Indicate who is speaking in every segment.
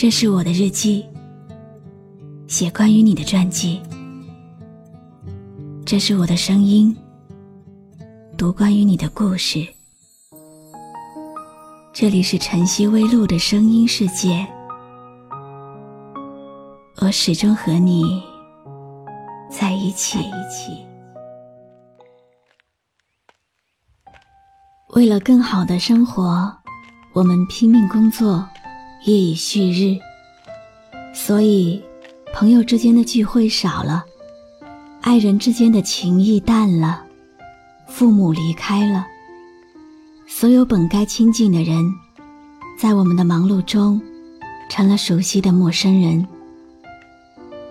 Speaker 1: 这是我的日记，写关于你的传记。这是我的声音，读关于你的故事。这里是晨曦微露的声音世界，我始终和你在一起。为了更好的生活，我们拼命工作，夜以旭日。所以，朋友之间的聚会少了，爱人之间的情谊淡了，父母离开了，所有本该亲近的人，在我们的忙碌中，成了熟悉的陌生人。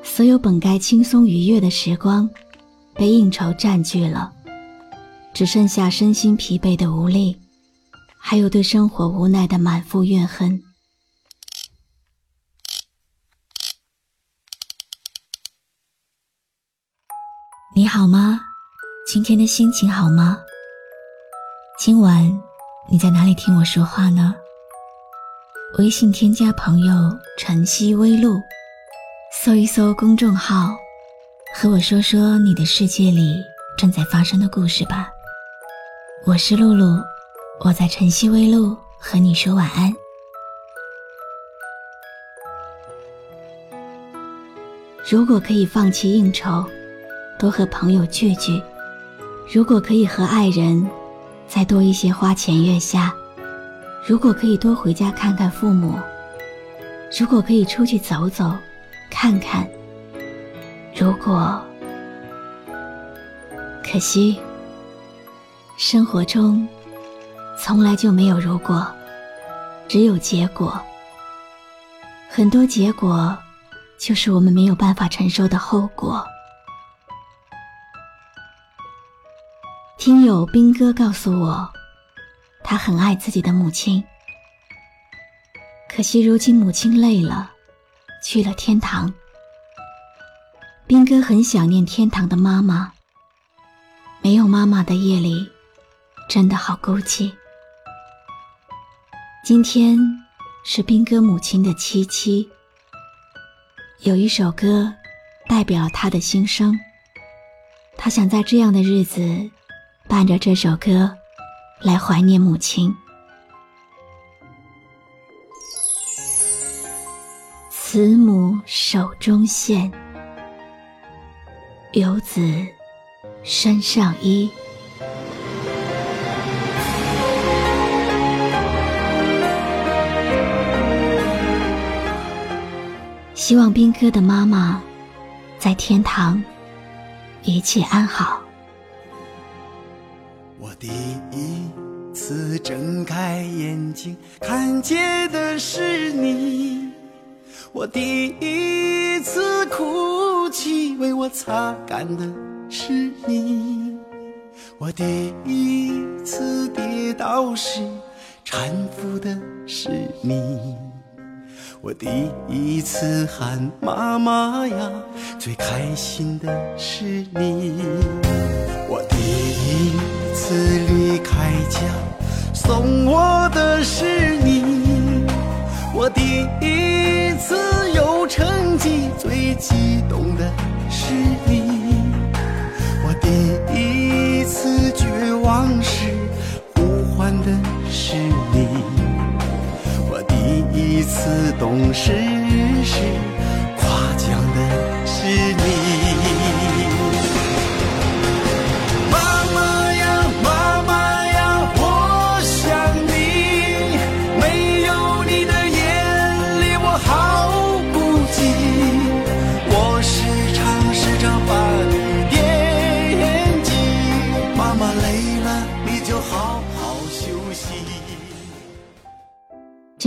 Speaker 1: 所有本该轻松愉悦的时光，被应酬占据了。只剩下身心疲惫的无力，还有对生活无奈的满腹怨恨。你好吗？今天的心情好吗？今晚你在哪里听我说话呢？微信添加朋友“晨曦微露”，搜一搜公众号，和我说说你的世界里正在发生的故事吧。我是露露，我在晨曦微露和你说晚安。如果可以放弃应酬，多和朋友聚聚；如果可以和爱人再多一些花前月下；如果可以多回家看看父母；如果可以出去走走看看；如果，可惜。生活中，从来就没有如果，只有结果。很多结果，就是我们没有办法承受的后果。听友兵哥告诉我，他很爱自己的母亲，可惜如今母亲累了，去了天堂。兵哥很想念天堂的妈妈，没有妈妈的夜里。真的好孤寂。今天是兵哥母亲的七七，有一首歌代表他的心声。他想在这样的日子，伴着这首歌来怀念母亲。慈母手中线，游子身上衣。希望兵哥的妈妈在天堂一切安好。
Speaker 2: 第一次睁开眼睛看见的是你，我第一次哭泣为我擦干的是你，我第一次跌倒时搀扶的是你。我第一次喊妈妈呀，最开心的是你。我第一次离开家，送我的是你。我第一次有成绩，最激动的是你。我第一次绝望时，呼唤的是你。我第一次懂事时，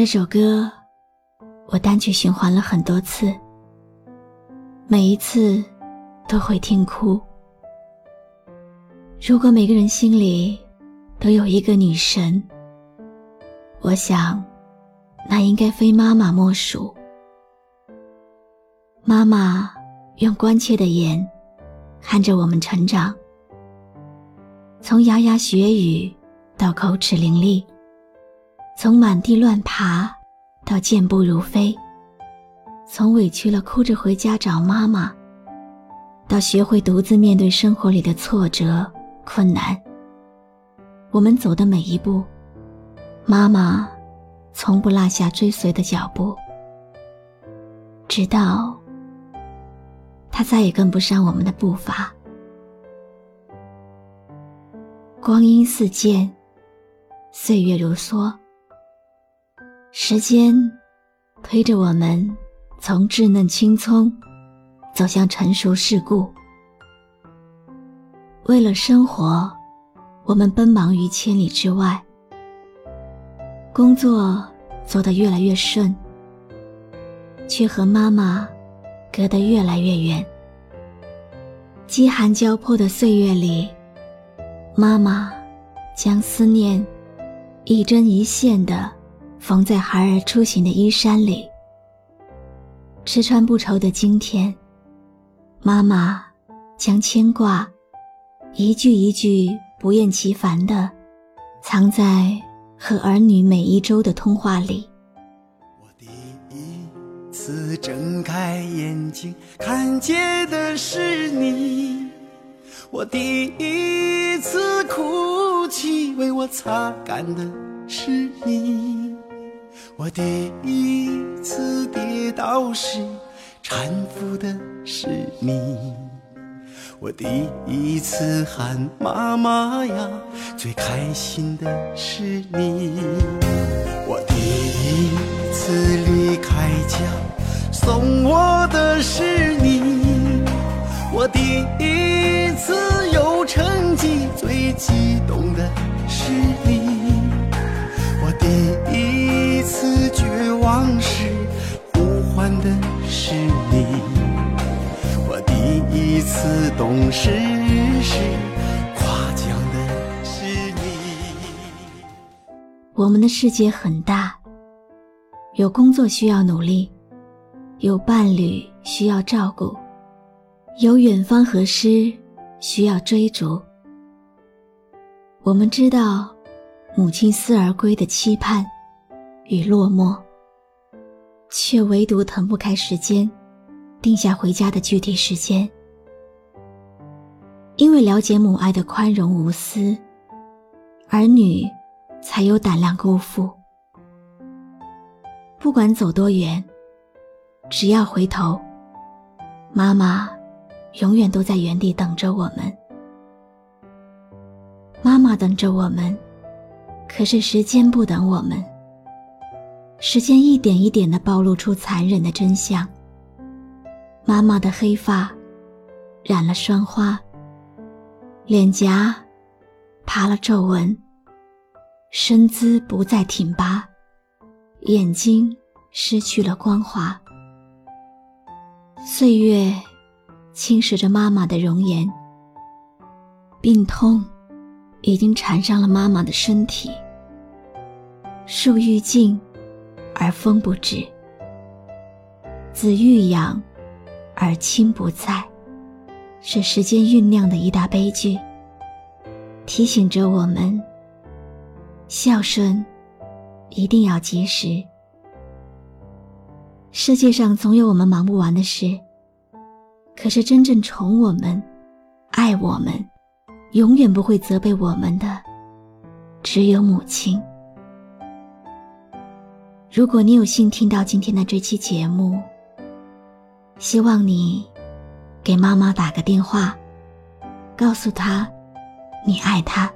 Speaker 1: 这首歌。我单曲循环了很多次，每一次都会听哭。如果每个人心里都有一个女神，我想，那应该非妈妈莫属。妈妈用关切的眼看着我们成长，从牙牙学语到口齿伶俐，从满地乱爬。到健步如飞，从委屈了哭着回家找妈妈，到学会独自面对生活里的挫折困难，我们走的每一步，妈妈从不落下追随的脚步，直到她再也跟不上我们的步伐。光阴似箭，岁月如梭，时间推着我们从稚嫩青葱走向成熟世故。为了生活，我们奔忙于千里之外，工作做得越来越顺，却和妈妈隔得越来越远。饥寒交迫的岁月里。妈妈将思念一针一线的缝在孩儿出行的衣衫里。吃穿不愁的今天，妈妈将牵挂一句一句不厌其烦的藏在和儿女每一周的通话里。
Speaker 2: 我第一次睁开眼睛，看见的是你。我第一次哭泣，为我擦干的是你；我第一次跌倒时，搀扶的是你；我第一次喊妈妈呀，最开心的是你；我第一次离开家，送我的是你。我第一次有成绩，最激动绝望时，呼唤的是你；我第一次懂事时，夸奖的是你。
Speaker 1: 我们的世界很大，有工作需要努力，有伴侣需要照顾。有远方和诗需要追逐，我们知道母亲思而归的期盼与落寞，却唯独腾不开时间定下回家的具体时间。因为了解母爱的宽容无私，儿女才有胆量辜负。不管走多远，只要回头，妈妈。永远都在原地等着我们，妈妈等着我们，可是时间不等我们。时间一点一点的暴露出残忍的真相。妈妈的黑发染了霜花，脸颊爬了皱纹，身姿不再挺拔，眼睛失去了光华，岁月。侵蚀着妈妈的容颜，病痛已经缠上了妈妈的身体。树欲静，而风不止；子欲养，而亲不在，是时间酝酿的一大悲剧，提醒着我们：孝顺一定要及时。世界上总有我们忙不完的事。可是，真正宠我们、爱我们、永远不会责备我们的，只有母亲。如果你有幸听到今天的这期节目，希望你给妈妈打个电话，告诉她你爱她。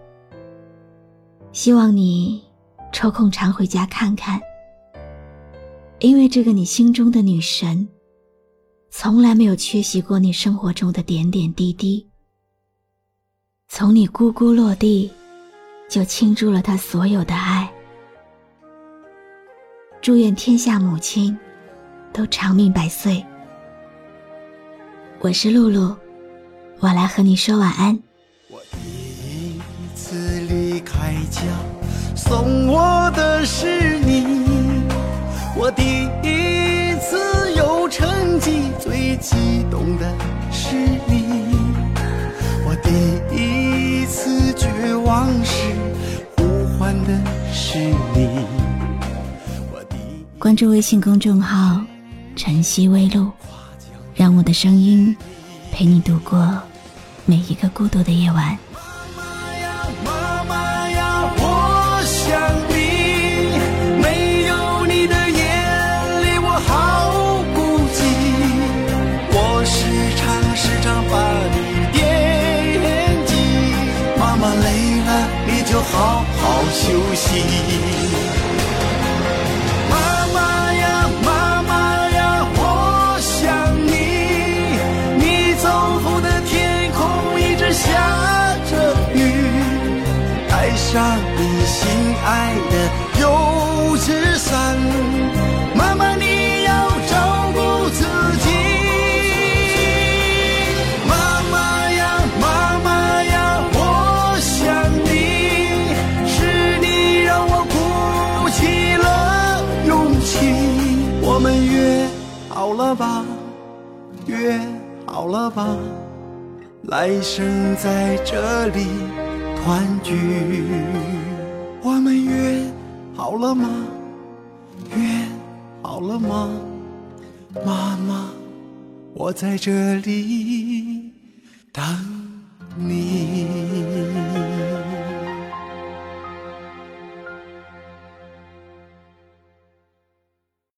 Speaker 1: 希望你抽空常回家看看，因为这个你心中的女神。从来没有缺席过你生活中的点点滴滴。从你咕咕落地，就倾注了他所有的爱。祝愿天下母亲都长命百岁。我是露露，我来和你说晚安。
Speaker 2: 我第一次离开家，送我的是你。我第一次有成绩。最激动的是你，我第一次绝望时
Speaker 1: 关注微信公众号晨曦微露，让我的声音陪你度过每一个孤独的夜晚。
Speaker 2: 好好休息，下着雨带上你心爱的油纸伞妈妈你要照顾自己。妈妈呀妈妈呀我想你是你让我鼓起了勇气。我们约好了吧约好了吧。来生在这里团聚。我们约好了吗？约好了吗？妈妈，我在这里等你。